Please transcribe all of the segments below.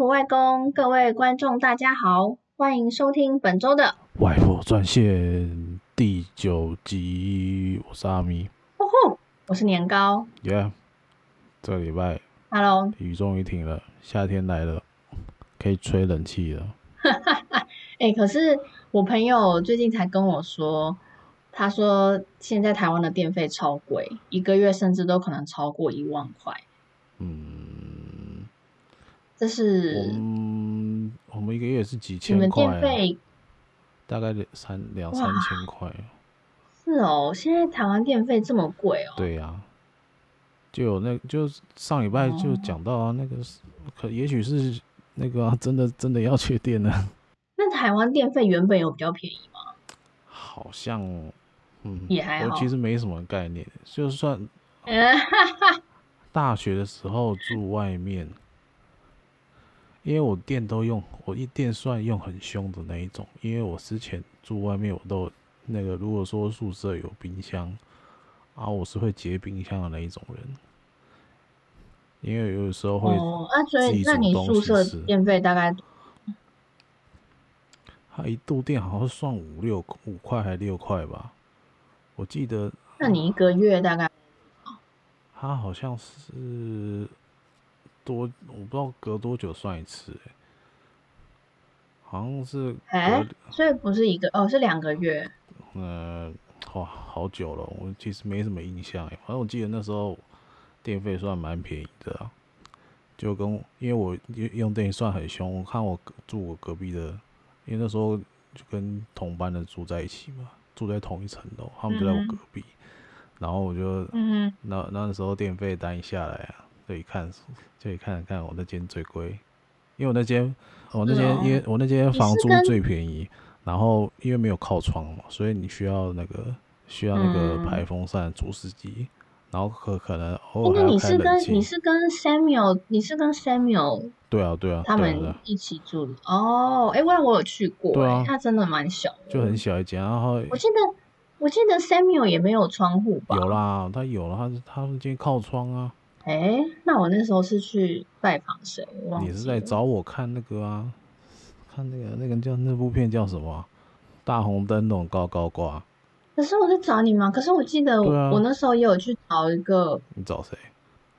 婆外公，各位观众大家好，欢迎收听本周的外婆专线第九集。我是阿咪，呼呼，我是年糕。耶，这个礼拜，Hello，雨终于停了，夏天来了，可以吹冷气了。哎、欸，可是我朋友最近才跟我说，他说现在台湾的电费超贵，一个月甚至都可能超过一万块。嗯，这是嗯，我们一个月是几千块、啊？你们电费大概两三两三千块。是哦，现在台湾电费这么贵哦。对呀、啊，就有那就上礼拜就讲到啊，那个可也许是那个、啊、真的真的要缺电呢。那台湾电费原本有比较便宜吗？好像，嗯，也还好。我其实没什么概念，就算 大学的时候住外面，因为我电都用，我一电算用很凶的那一种，因为我之前住外面，我都那个如果说宿舍有冰箱，啊，我是会结冰箱的那一种人，因为有的时候会哦，啊，所以那你宿舍电费大概？他一度电好像算五六五块还六块吧，我记得。那你一个月大概？他好像是多，我不知道隔多久算一次，欸，好像是。哎，所以不是一个哦，是两个月。嗯，哇，好久了，我其实没什么印象哎。反正我记得那时候电费算蛮便宜的，啊，就跟因为我用用电算很凶，我看我住我隔壁的。因为那时候就跟同班的住在一起嘛，住在同一层楼，他们就在我隔壁，嗯、然后我就，嗯，那那时候电费单下来啊，就一看，可以看看我那间最贵，因为我那间我那间因为我那间房租最便宜，然后因为没有靠窗嘛，所以你需要那个需要那个排风扇、除湿机。然后可可能偶尔还要开冷气。那你是跟你是跟 Samuel，你是跟 Samuel？对啊对啊，他们一起住的哦。哎，我我有去过，对啊，他真的蛮小的，就很小一间。然后我记得我记得 Samuel 也没有窗户吧？有啦，他有了，他是他那间靠窗啊。哎，那我那时候是去拜访谁？你是在找我看那个啊？看那个那个叫那部片叫什么？大红灯笼高高挂。可是我在找你吗？可是我记得我，、啊、我那时候也有去找一个。你找谁？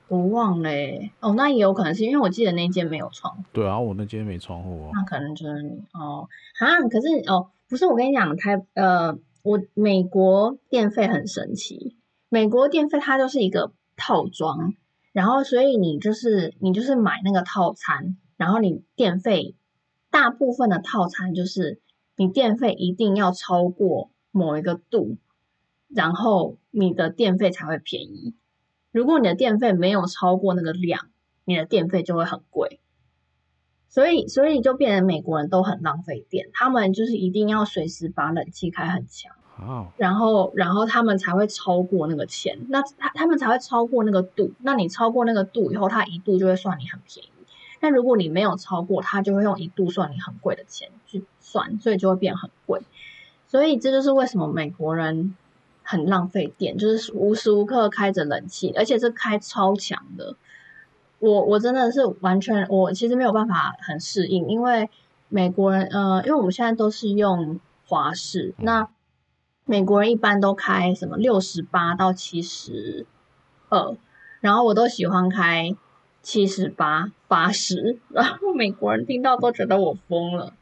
我忘了、欸。哦，那也有可能是因为我记得那间没有窗户。对啊，我那间没窗户啊。那可能就是你哦。啊，可是哦，不是我跟你讲，台呃，我美国电费很神奇。美国电费它就是一个套装，然后所以你就是你就是买那个套餐，然后你电费大部分的套餐就是你电费一定要超过。某一个度，然后你的电费才会便宜。如果你的电费没有超过那个量，你的电费就会很贵。所以，所以就变成美国人都很浪费电，他们就是一定要随时把冷气开很强，oh. 然后，然后他们才会超过那个钱，那他他们才会超过那个度。那你超过那个度以后，他一度就会算你很便宜。那如果你没有超过，他就会用一度算你很贵的钱去算，所以就会变很贵。所以这就是为什么美国人很浪费电，就是无时无刻开着冷气，而且是开超强的。我我真的是完全，我其实没有办法很适应，因为美国人，呃，因为我们现在都是用华氏，那美国人一般都开什么六十八到七十二，然后我都喜欢开七十八、八十，然后美国人听到都觉得我疯了。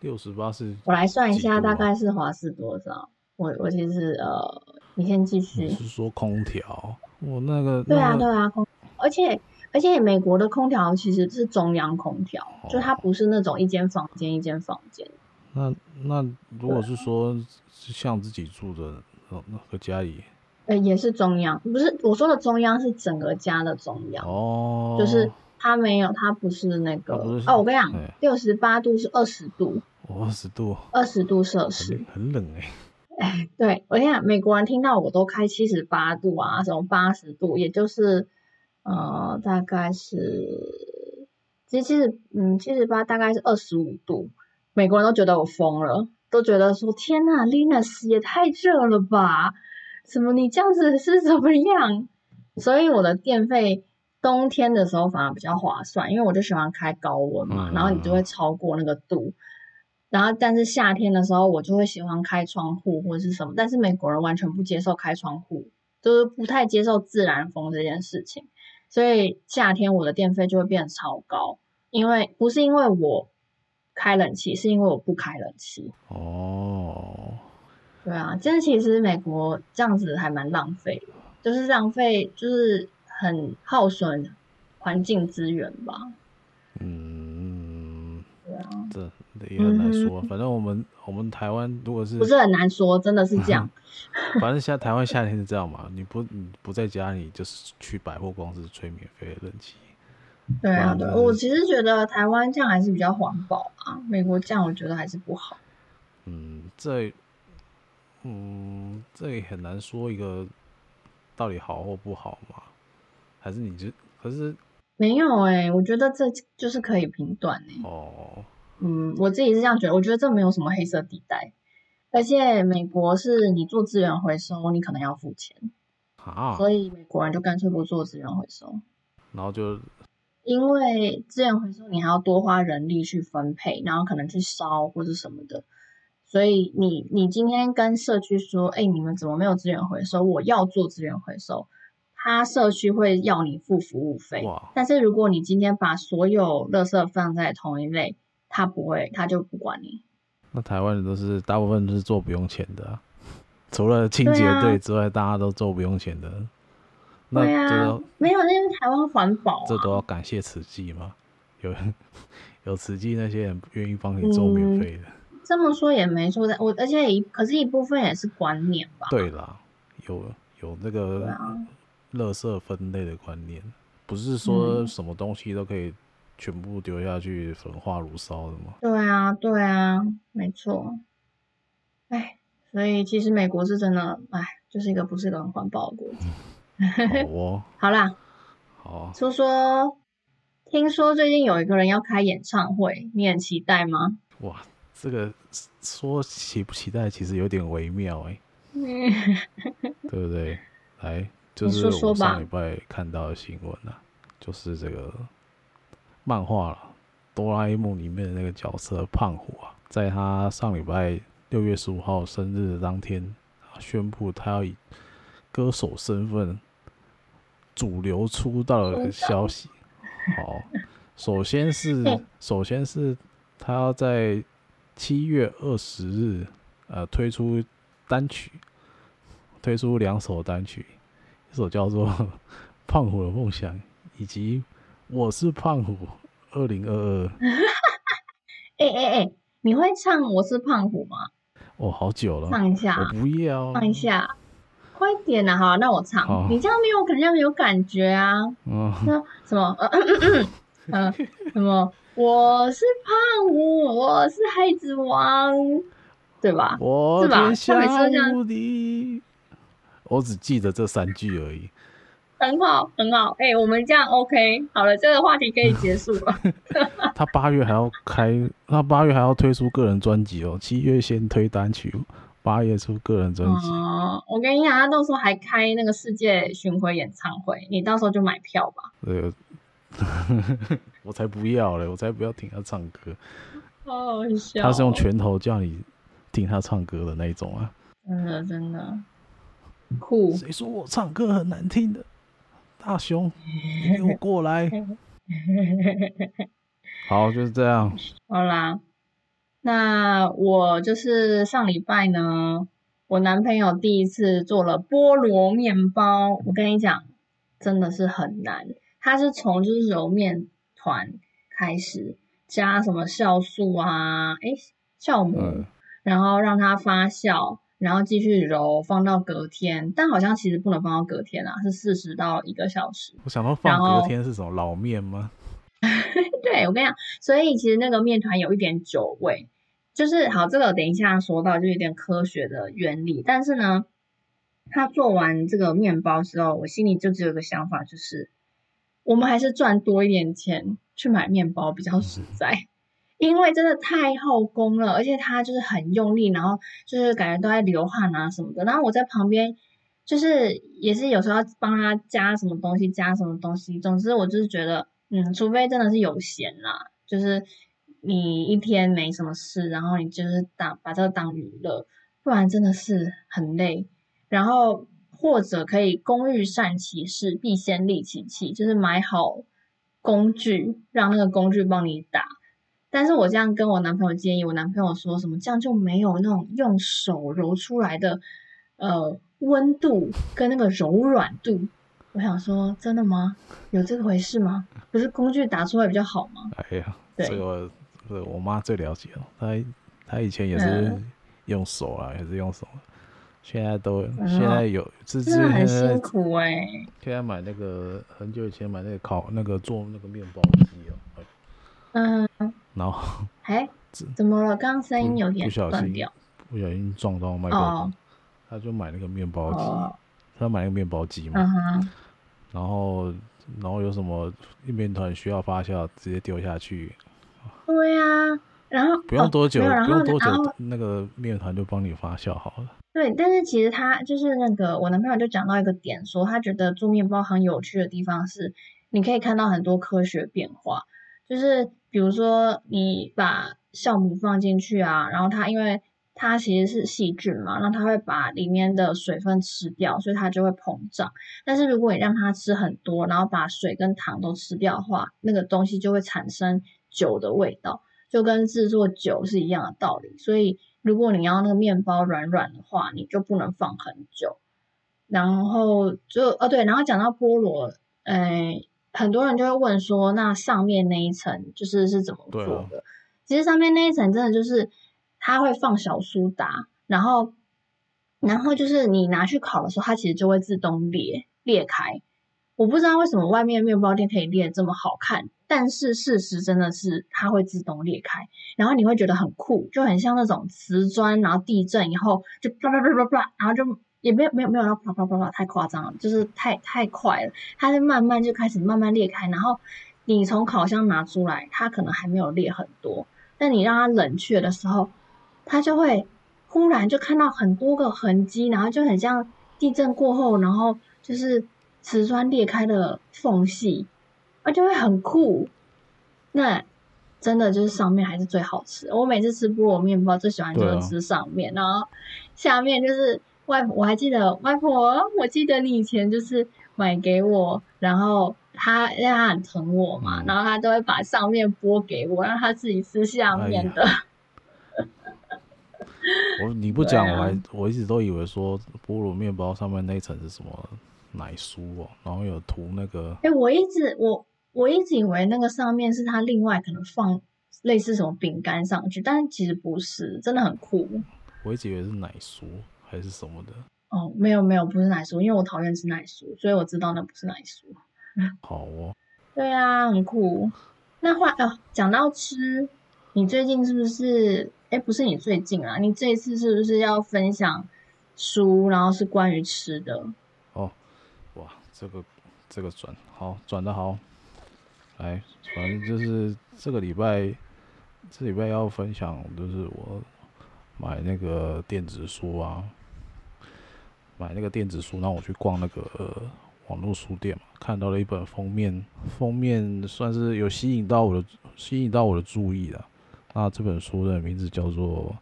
六十八是，我来算一下，大概是华氏多少？我我其实呃，你先继续。是说空调？我那个对啊对啊，空，而且而且美国的空调其实是中央空调，哦、就它不是那种一间房间一间房间。那那如果是说是像自己住的那那个家里，呃，也是中央，不是我说的中央是整个家的中央哦，就是它没有，它不是那个哦，我跟你讲，六十八度是二十度。二十度，二十度摄氏，很冷哎、欸。哎，对，我跟你讲，美国人听到我都开七十八度啊，什么八十度，也就是呃，大概是，其实其实，嗯，七十八大概是二十五度，美国人都觉得我疯了，都觉得说天呐，Linus 也太热了吧？什么你这样子是怎么样？所以我的电费冬天的时候反而比较划算，因为我就喜欢开高温嘛，然后你就会超过那个度。然后，但是夏天的时候，我就会喜欢开窗户或者是什么。但是美国人完全不接受开窗户，就是不太接受自然风这件事情。所以夏天我的电费就会变得超高，因为不是因为我开冷气，是因为我不开冷气。哦，对啊，真的，其实美国这样子还蛮浪费的，就是浪费，就是很耗损环境资源吧。嗯，对啊，这。也很难说，反正我们我们台湾如果是不是很难说，真的是这样。反正现在台湾夏天是这样嘛，你不你不在家里，就是去百货公司吹免费的冷气。对啊，对，我其实觉得台湾这样还是比较环保啊，美国这样我觉得还是不好。嗯，这嗯这也很难说一个到底好或不好嘛，还是你就可是没有哎、欸，我觉得这就是可以评断哎。哦。嗯，我自己是这样觉得，我觉得这没有什么黑色地带，而且美国是你做资源回收，你可能要付钱，啊，所以美国人就干脆不做资源回收，然后就因为资源回收你还要多花人力去分配，然后可能去烧或者什么的，所以你你今天跟社区说，哎，你们怎么没有资源回收？我要做资源回收，他社区会要你付服务费，哇，但是如果你今天把所有垃圾放在同一类。他不会，他就不管你。那台湾人都是大部分都是做不用钱的，啊，除了清洁队之外，啊，大家都做不用钱的。对啊，那没有，那是台湾环保，啊。这都要感谢慈济吗？有 有慈济那些人愿意帮你做免费的，嗯。这么说也没错，我而且一可是一部分也是观念吧。对啦，有有那个垃圾分类的观念，不是说什么东西都可以。全部丢下去焚化炉烧的吗？对啊，对啊，没错。哎，所以其实美国是真的，哎，就是一个不是一个很环保的国家。好哦，好啦，好。说说，听说最近有一个人要开演唱会，你很期待吗？哇，这个说期不期待，其实有点微妙哎。对不对？来，就是我上礼拜看到的新闻啊，就是这个。漫画了，哆啦 A 梦里面的那个角色胖虎啊，在他上礼拜六月十五号生日的当天，宣布他要以歌手身份主流出道的消息。好，首先是首先是他要在七月二十日呃推出单曲，推出两首单曲，一首叫做《胖虎的梦想》，以及。我是胖虎，二零二二。哎哎哎，你会唱《我是胖虎》吗？哦，好久了。放一下。我不要。放一下，快点呐！好，那我唱。你这样没有，肯定没有感觉啊。嗯。那什么？嗯嗯嗯嗯。什么？我是胖虎，我是孩子王，对吧？我天下无敌。我只记得这三句而已。很好，很好，哎、欸，我们这样 OK，好了，这个话题可以结束了。他八月还要开，他八月还要推出个人专辑哦，七月先推单曲，八月出个人专辑。哦，我跟你讲，他到时候还开那个世界巡回演唱会，你到时候就买票吧。对，我才不要嘞，我才不要听他唱歌。好好笑。他是用拳头叫你听他唱歌的那一种啊。真的，真的酷。谁说我唱歌很难听的？大雄，你给我过来！好，就是这样。好啦，那我就是上礼拜呢，我男朋友第一次做了菠萝面包。我跟你讲，真的是很难。他是从就是揉面团开始，加什么酵素啊，哎，酵母，嗯、然后让它发酵。然后继续揉，放到隔天，但好像其实不能放到隔天啊，是四十到一个小时。我想到放隔天是什么老面吗？对，我跟你讲，所以其实那个面团有一点酒味，就是好，这个等一下说到就有点科学的原理。但是呢，他做完这个面包之后，我心里就只有一个想法，就是我们还是赚多一点钱去买面包比较实在。嗯因为真的太耗工了，而且他就是很用力，然后就是感觉都在流汗啊什么的。然后我在旁边就是也是有时候要帮他加什么东西，加什么东西。总之，我就是觉得，嗯，除非真的是有闲啦，就是你一天没什么事，然后你就是当把这个当娱乐，不然真的是很累。然后或者可以工欲善其事，必先利其器，就是买好工具，让那个工具帮你打。但是我这样跟我男朋友建议，我男朋友说什么，这样就没有那种用手揉出来的呃温度跟那个柔软度。我想说，真的吗？有这个回事吗？不是工具打出来比较好吗？哎呀，对这个是我妈最了解了，她她以前也是用手啊，嗯、也是用手，现在都、嗯、现在有，真的很辛苦哎、欸。现在买那个很久以前买那个烤那个做那个面包机哦。嗯，然后，哎，怎么了？刚刚声音有点断掉，不小心撞到麦克风。他就买那个面包机，他买那个面包机嘛。然后，然后有什么面团需要发酵，直接丢下去。对呀，然后不用多久，不用多久，那个面团就帮你发酵好了。对，但是其实他就是那个我男朋友就讲到一个点，说他觉得做面包很有趣的地方是，你可以看到很多科学变化，就是。比如说，你把酵母放进去啊，然后它因为它其实是细菌嘛，那它会把里面的水分吃掉，所以它就会膨胀。但是如果你让它吃很多，然后把水跟糖都吃掉的话，那个东西就会产生酒的味道，就跟制作酒是一样的道理。所以如果你要那个面包软软的话，你就不能放很久。然后就哦对，然后讲到菠萝，哎。很多人就会问说，那上面那一层就是是怎么做的？啊、其实上面那一层真的就是它会放小苏打，然后然后就是你拿去烤的时候，它其实就会自动裂裂开。我不知道为什么外面面包店可以裂这么好看，但是事实真的是它会自动裂开，然后你会觉得很酷，就很像那种瓷砖，然后地震以后就啪啪啪啪啪，然后就。也没有没有没有到啪啪啪啪太夸张了，就是太太快了，它是慢慢就开始慢慢裂开，然后你从烤箱拿出来，它可能还没有裂很多，但你让它冷却的时候，它就会忽然就看到很多个痕迹，然后就很像地震过后，然后就是瓷砖裂开的缝隙，而且会很酷。那真的就是上面还是最好吃，我每次吃菠萝面包最喜欢就是吃上面，然后下面就是。外婆，我还记得外婆，我记得你以前就是买给我，然后她因为她很疼我嘛，嗯、然后她都会把上面剥给我，让她自己吃下面的。哎、我你不讲，啊、我还我一直都以为说菠萝面包上面那一层是什么奶酥哦，然后有涂那个。哎，我一直我我一直以为那个上面是他另外可能放类似什么饼干上去，但是其实不是，真的很酷。我一直以为是奶酥。还是什么的？哦，没有没有，不是奶酥，因为我讨厌吃奶酥，所以我知道那不是奶酥。好哦。对啊，很酷。那话哦，讲到吃，你最近是不是？哎，不是你最近啊，你这一次是不是要分享书，然后是关于吃的？哦，哇，这个这个转好转的好。来，反正就是这个礼拜，这礼拜要分享就是我买那个电子书啊。买那个电子书，让我去逛那个、网络书店嘛，看到了一本封面，封面算是有吸引到我的，吸引到我的注意了。那这本书的名字叫做《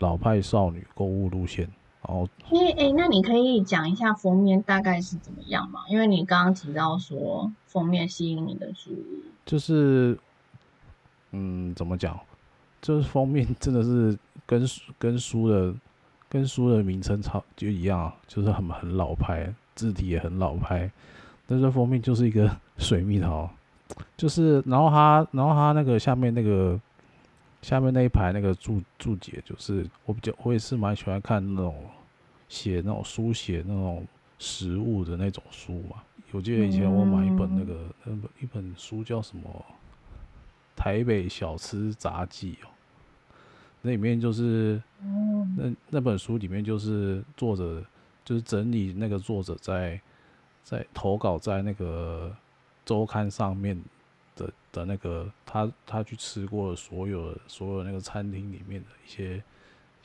老派少女购物路线》。然后，诶、欸欸，那你可以讲一下封面大概是怎么样吗？因为你刚刚提到说封面吸引你的注意，就是，嗯，怎么讲？就是封面真的是跟跟书的。跟书的名称差就一样，就是很很老派，字体也很老派。但是封面就是一个 水蜜桃，就是然后它然后它那个下面那个下面那一排那个注注解，就是我比较我也是蛮喜欢看那种写那种书写那种食物的那种书嘛。我记得以前我买一本那个那本一本书叫什么《台北小吃杂记》哦。那里面就是，那那本书里面就是作者就是整理那个作者在在投稿在那个周刊上面的的那个他他去吃过的所有所有那个餐厅里面的一些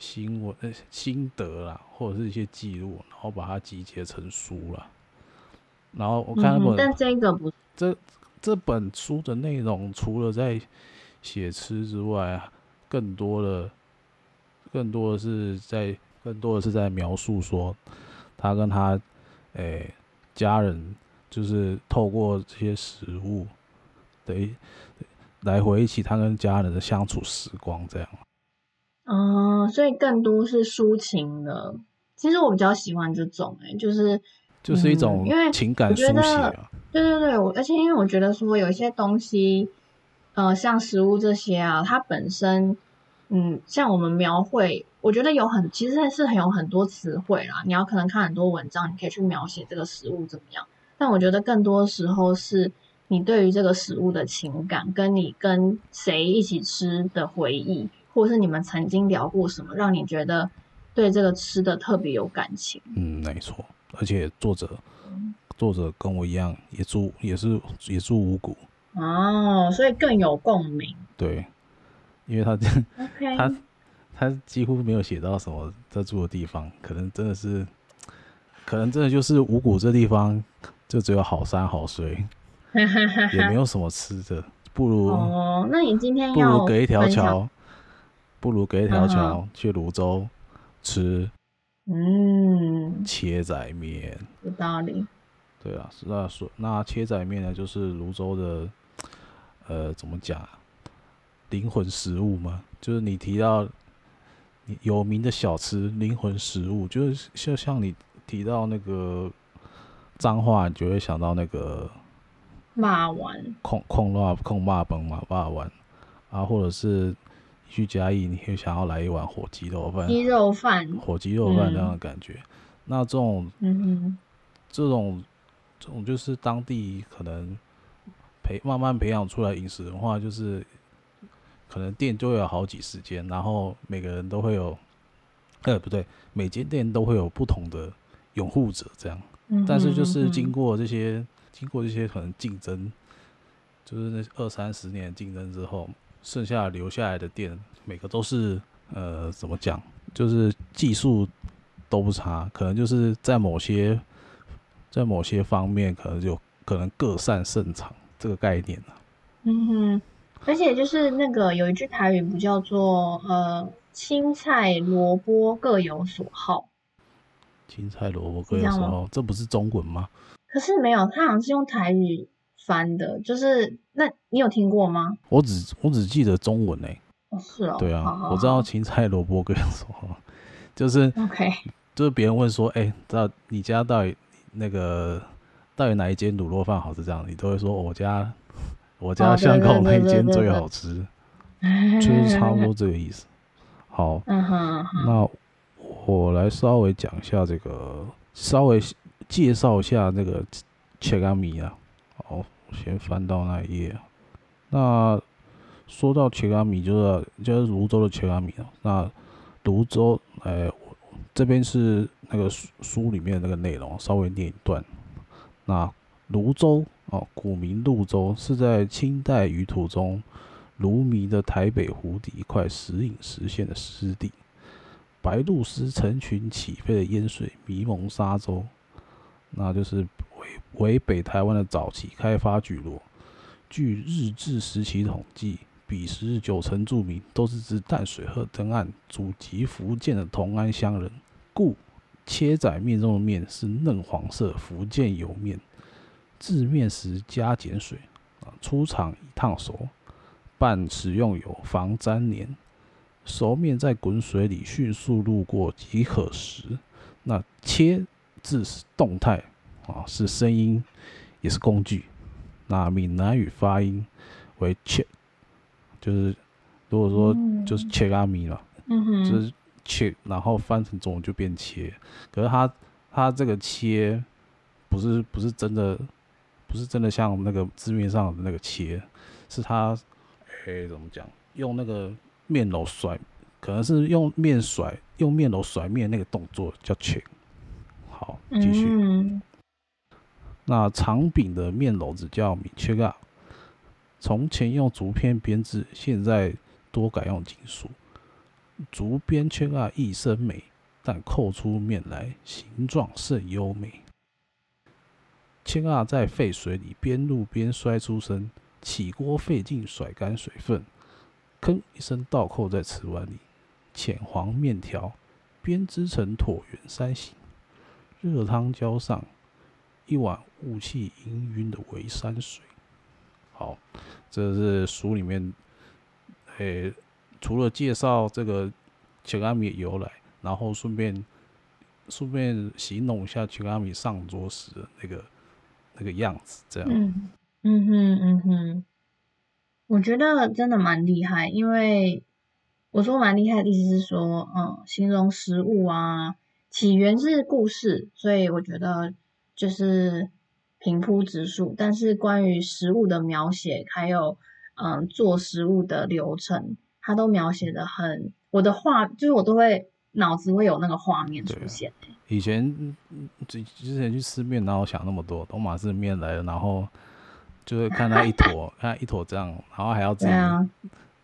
新闻、呃心得啦，或者是一些记录，然后把它集结成书了。然后我看那本，嗯、但这个不，这这本书的内容除了在写吃之外，更多的、更多的是在、更多的是在描述说他跟他诶、欸、家人，就是透过这些食物，对，来回忆起他跟家人的相处时光，这样。哦、嗯，所以更多是抒情的。其实我比较喜欢这种、欸，哎，就是。就是一种因为情感抒写啊，对对对，我而且因为我觉得说有一些东西，呃，像食物这些啊，它本身，嗯，像我们描绘，我觉得有很其实是很有很多词汇啦。你要可能看很多文章，你可以去描写这个食物怎么样。但我觉得更多时候是你对于这个食物的情感，跟你跟谁一起吃的回忆，或者是你们曾经聊过什么，让你觉得对这个吃的特别有感情。嗯，没错。而且作者，作者跟我一样，也住也是也住五谷哦，所以更有共鸣。对，因为他 他他几乎没有写到什么在住的地方，可能真的是，可能真的就是五谷这地方就只有好山好水，也没有什么吃的，不如哦，那你今天不如隔一条桥，不如隔一条桥去泸州吃。嗯，切仔面有道理。对啊，是那说那切仔面呢，就是泸州的，呃，怎么讲啊？灵魂食物嘛，就是你提到你有名的小吃，灵魂食物，就是就像你提到那个脏话，你就会想到那个肉圆，控控辣控骂崩嘛，肉圆啊，或者是。去嘉义，你会想要来一碗火鸡肉饭？鸡肉饭，火鸡肉饭那样的感觉。嗯、那这种，嗯嗯，这种，这种就是当地可能培慢慢培养出来饮食文化，就是可能店就会有好几十间，然后每个人都会有，呃，不对，每间店都会有不同的拥护者，这样。但是就是经过这些，经过这些可能竞争，就是那二三十年竞争之后。剩下留下来的店，每个都是呃，怎么讲？就是技术都不差，可能就是在某些在某些方面，可能就可能各擅胜场这个概念啊。嗯哼，而且就是那个有一句台语不叫做呃，青菜萝卜各有所好。青菜萝卜各有所好，这不是中文吗？可是没有，他好像是用台语。翻的，就是那你有听过吗？我只我只记得中文诶、欸。哦，是哦。对啊，好好好，我知道青菜萝卜各有所好，就是 OK，就是别人问说，哎、欸，知道你家到底那个到底哪一间卤肉饭好吃？这样你都会说我家我家巷口那一间最好吃，就是差不多这个意思。好，嗯哼，那我来稍微讲一下这个，稍微介绍一下那个切干米啊。好，先翻到那一页。那说到切仔面，就是就是泸州的切仔面啊。那泸州，哎、欸，这边是那个书书里面的那个内容，稍微念一段。那泸州哦，古名鹿洲，是在清代舆图中卢迷的台北湖底一块时隐时现的湿地，白鹭鸶成群起飞的烟水迷蒙沙洲，那就是。为北台湾的早期开发聚落，据日治时期统计，彼时九成住民都是自淡水河登岸，祖籍福建的同安乡人，故切仔面中的面是嫩黄色福建油面，制面时加碱水，啊，出厂已烫熟，拌食用油防粘黏，熟面在滚水里迅速路过即可食。那切字是动态。啊，是声音，也是工具。那闽南语发音为切，就是如果说就是切阿米了，嗯，就是切，然后翻成中文就变切。可是它它这个切不是不是真的，不是真的像那个字面上的那个切，是它诶怎么讲？用那个面篓甩，可能是用面甩用面篓甩面那个动作叫切。好，继续。嗯那长柄的面篓子叫米切仔，从前用竹片编制，现在多改用金属。竹编千鸭一身美，但扣出面来形状甚优美。千鸭在沸水里边卤边摔出声，起锅费劲甩干水分，吭一声倒扣在瓷碗里。浅黄面条编织成椭圆山形，热汤浇上一碗雾气氤氲的微山水。好，这是书里面，诶、除了介绍这个千阿米由来，然后顺便顺便形容一下千阿米上桌时的那个那个样子，这样。嗯嗯哼嗯哼，我觉得真的蛮厉害，因为。我说蛮厉害的意思是说，嗯，形容食物啊，起源是故事，所以我觉得就是平铺直述。但是关于食物的描写，还有嗯做食物的流程，它都描写的很，我的画就是我都会脑子会有那个画面出现。以前之之前去吃面，然后想那么多，东马是面来了，然后就会看它一坨，看它一坨这样，然后还要自己、啊、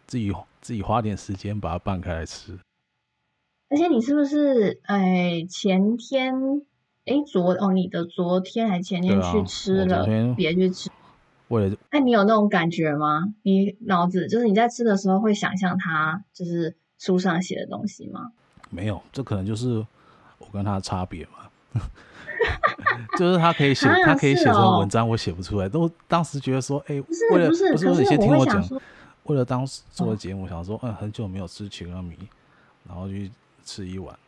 自己。自己花点时间把它拌开来吃，而且你是不是哎前天哎昨哦你的昨天还前天去吃了，别去吃，为了哎你有那种感觉吗？你脑子就是你在吃的时候会想象他就是书上写的东西吗？没有，这可能就是我跟他的差别嘛，就是他可以写，他可以写成文章，我写不出来，都当时觉得说哎，为了不是不是你先听我讲。为了当时做的节目，想说，嗯，很久没有吃千阿米，然后去吃一碗，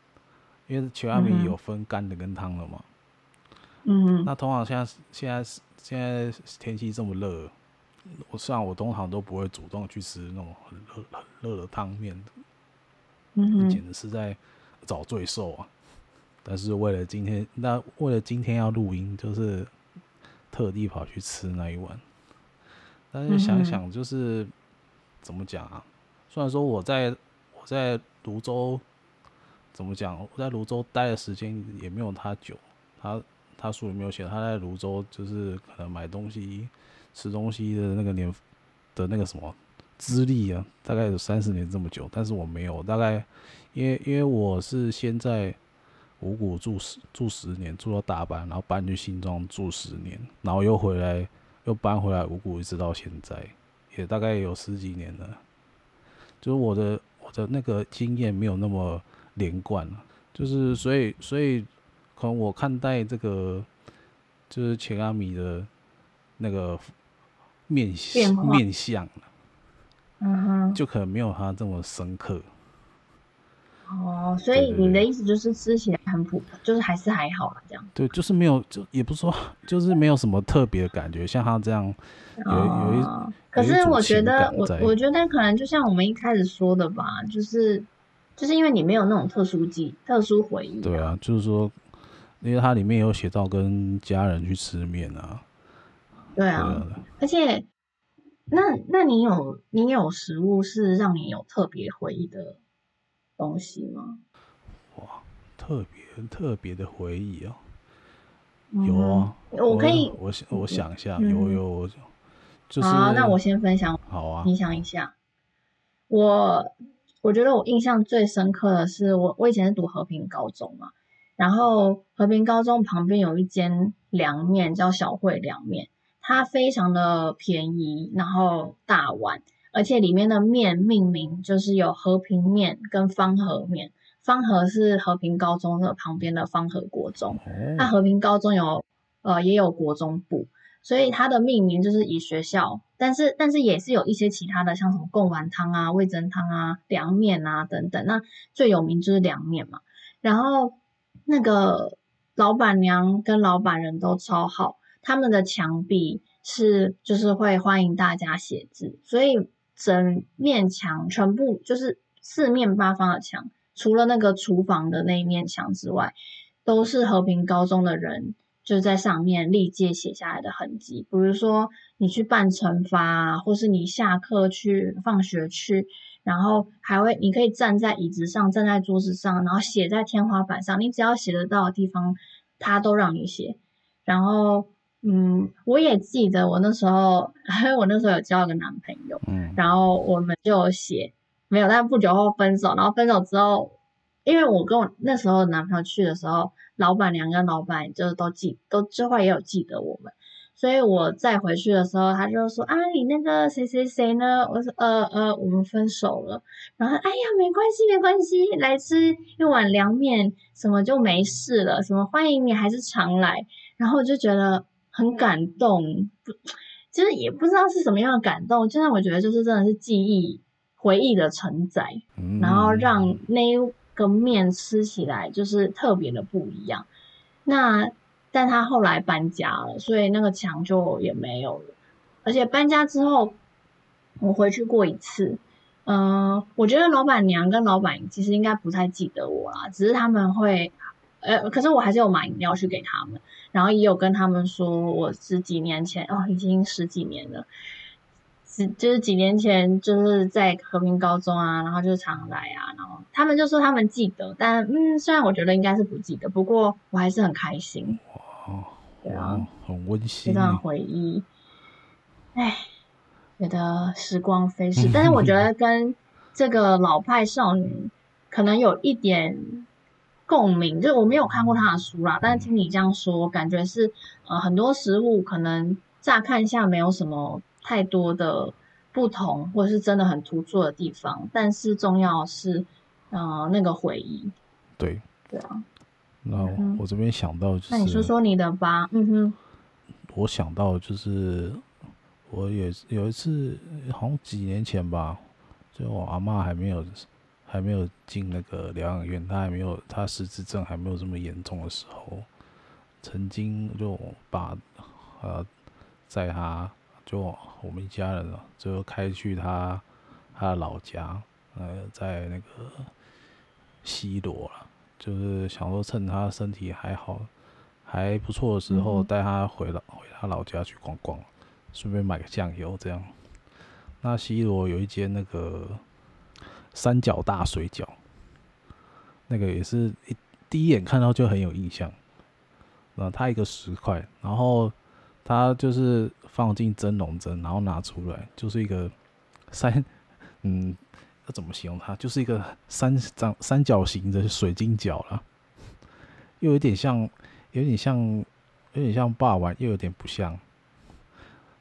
因为全阿米有分干的跟汤的嘛。嗯。那通常现在现在现在天气这么热，我虽然我通常都不会主动去吃那种很热很热的汤面，嗯，简直是在找罪受啊！但是为了今天，那为了今天要录音，就是特地跑去吃那一碗。但是想想就是。怎么讲啊？虽然说我在我在芦洲，怎么讲？我在泸州待的时间也没有他久。他他书里没有写，他在泸州就是可能买东西、吃东西的那个年的那个什么资历啊，大概有三十年这么久。但是我没有，大概因为因为我是先在五谷住十住十年，住到大班，然后搬去新庄住十年，然后又回来又搬回来五谷，一直到现在。也大概有十几年了，就是我的我的那个经验没有那么连贯了，就是所以所以可能我看待这个就是钱阿米的那个面面相，嗯哼，就可能没有他这么深刻。哦，所以你的意思就是吃起来很普，就是还是还好啦，这样。对，就是没有，就也不是说，就是没有什么特别的感觉，像他这样有、哦、有一。可是我觉得，我我觉得可能就像我们一开始说的吧，就是就是因为你没有那种特殊记、特殊回忆、啊。对啊，就是说，因为它里面有写到跟家人去吃面啊。对啊，对啊，而且，那那你有你有食物是让你有特别回忆的？东西吗？哇，特别特别的回忆哦、嗯，有啊，我可以，我想我想一下，嗯、有有，就是好，那我先分享，好啊，你想一下，我我觉得我印象最深刻的是我我以前是读和平高中嘛，然后和平高中旁边有一间凉面叫小慧凉面，它非常的便宜，然后大碗。而且里面的面命名就是有和平面跟方和面，方和是和平高中的旁边的方和国中，那和平高中有呃也有国中部，所以它的命名就是以学校，但是但是也是有一些其他的，像什么贡丸汤啊、味噌汤啊、凉面啊等等，那最有名就是凉面嘛。然后那个老板娘跟老板人都超好，他们的墙壁是就是会欢迎大家写字，所以。整面墙全部就是四面八方的墙，除了那个厨房的那一面墙之外，都是和平高中的人就在上面历届写下来的痕迹。比如说你去办惩罚啊，或是你下课去放学去，然后还会你可以站在椅子上，站在桌子上，然后写在天花板上，你只要写得到的地方，他都让你写，然后。嗯，我也记得我那时候，我那时候有交一个男朋友，嗯，然后我们就写没有，但不久后分手，然后分手之后，因为我跟我那时候男朋友去的时候，老板娘跟老板就是都记，都之后也有记得我们。所以我再回去的时候，他就说啊，你那个谁谁谁呢？我说呃呃，我们分手了。然后哎呀，没关系没关系，来吃一碗凉面，什么就没事了。什么欢迎你还是常来。然后我就觉得很感动，不，其实也不知道是什么样的感动。就让我觉得就是真的是记忆回忆的承载，然后让那个面吃起来就是特别的不一样。那。但他后来搬家了，所以那个墙就也没有了。而且搬家之后，我回去过一次，嗯、我觉得老板娘跟老板其实应该不太记得我啦，只是他们会，呃，可是我还是有买饮料去给他们，然后也有跟他们说我十几年前，哦，已经十几年了。就是几年前，就是在和平高中啊，然后就常来啊，然后他们就说他们记得，但嗯，虽然我觉得应该是不记得，不过我还是很开心。哇，对啊，很温馨，这段回忆。哎，觉得时光飞逝，但是我觉得 跟这个老派少女可能有一点共鸣，就是我没有看过她的书啦，但是听你这样说，感觉是呃很多食物可能乍看一下没有什么。太多的不同，或者是真的很突出的地方，但是重要是，呃，那个回忆。对，对啊。那我这边想到就是，那你说说你的吧。嗯哼。我想到就是，我也有一次，好像几年前吧，就我阿嬷还没有还没有进那个疗养院，她还没有她失智症还没有这么严重的时候，曾经就把呃在她。就我们一家人了，就开去他他的老家，呃，在那个西罗了，就是想说趁他身体还好还不错的时候，带他回老回他老家去逛逛，顺便买个酱油这样。那西罗有一间那个三角大水饺，那个也是一第一眼看到就很有印象。那他一个十块，然后。它就是放进蒸笼蒸，然后拿出来，就是一个三，嗯，要怎么形容它？就是一个三张三角形的水晶饺了，又有点像，有点像，有点像霸王，又有点不像。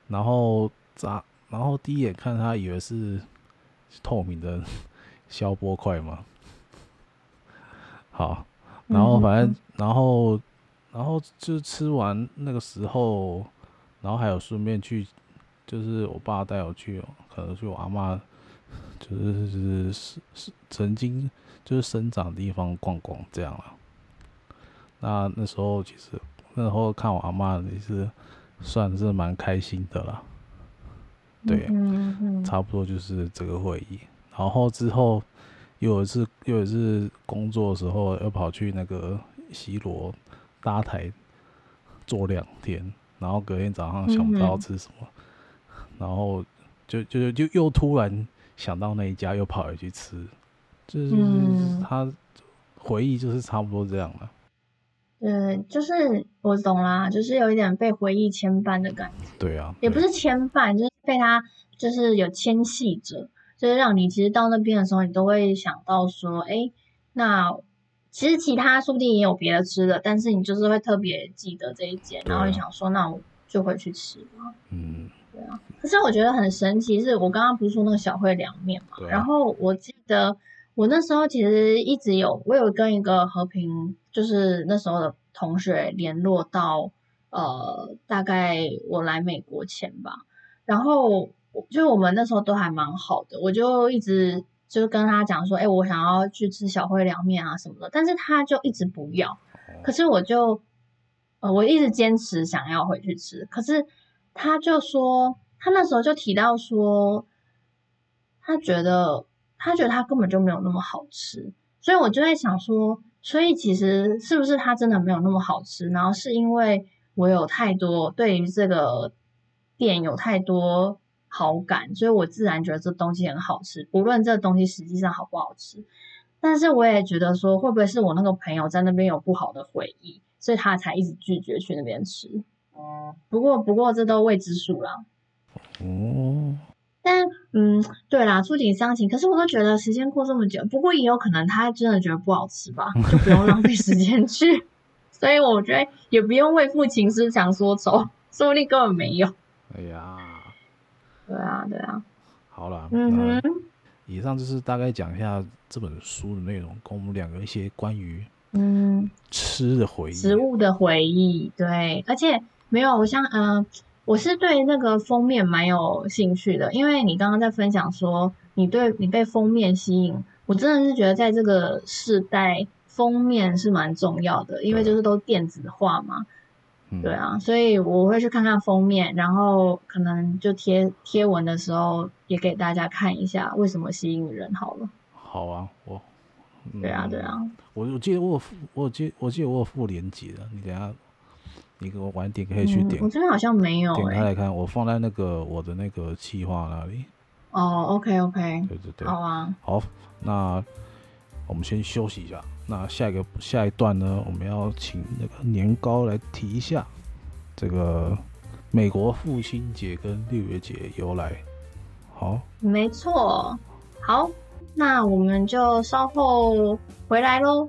然后炸，然后第一眼看它，以为是透明的消波块嘛。好，然后反正，然后，然后就吃完那个时候。然后还有顺便去，就是我爸带我去，可能去我阿妈，就是是是曾经就是生长的地方逛逛这样了。那那时候其实那时候看我阿妈也是算是蛮开心的啦。对，差不多就是这个会议。然后之后又有一次又有一次工作的时候，又跑去那个西罗搭台坐两天。然后隔天早上想不到吃什么，嗯、然后就就就又突然想到那一家，又跑回去吃，就是他回忆就是差不多这样了。嗯，就是我懂啦，就是有一点被回忆牵绊的感觉。对啊，也不是牵绊，就是被他就是有牵系着，就是让你其实到那边的时候，你都会想到说，哎，那。其实其他说不定也有别的吃的，但是你就是会特别记得这一间，然后你想说，那我就会去吃嘛。嗯，对啊。可是我觉得很神奇，是我刚刚不是说那个小汇凉面嘛？然后我记得我那时候其实一直有，我有跟一个和平，就是那时候的同学联络到，呃，大概我来美国前吧。然后就我们那时候都还蛮好的，我就一直。就是跟他讲说，哎、欸，我想要去吃小灰凉面啊什么的，但是他就一直不要。可是我就，呃，我一直坚持想要回去吃。可是他就说，他那时候就提到说，他觉得他觉得他根本就没有那么好吃。所以我就在想说，所以其实是不是他真的没有那么好吃？然后是因为我有太多对于这个店有太多。好感，所以我自然觉得这东西很好吃，不论这东西实际上好不好吃。但是我也觉得说，会不会是我那个朋友在那边有不好的回忆，所以他才一直拒绝去那边吃。哦，不过不过这都未知数啦。哦。但嗯，对啦，触景伤情。可是我都觉得时间过这么久，不过也有可能他真的觉得不好吃吧，就不用浪费时间去。所以我觉得也不用为父情思想说愁，说不定根本没有。哎呀，对啊，对啊。好了，嗯哼，以上就是大概讲一下这本书的内容，跟我们两个一些关于嗯吃的回忆、食物的回忆。对，而且没有，我像嗯、呃，我是对那个封面蛮有兴趣的，因为你刚刚在分享说你对你被封面吸引，我真的是觉得在这个世代。封面是蛮重要的，因为就是都电子化嘛，对，对啊，所以我会去看看封面，然后可能就贴贴文的时候也给大家看一下为什么吸引人好了。好啊，我，嗯、对啊对啊，我我记得我有附，我记我记得我有附连结的，你等下你给我晚点可以去点，嗯、我这边好像没有、欸，点开来看，我放在那个我的那个计划那里。哦，OK OK，对对对，好啊，好，那我们先休息一下。那下一个下一段呢，我们要请那个年糕来提一下这个美国父亲节跟六月节由来。好，没错。好，那我们就稍后回来喽。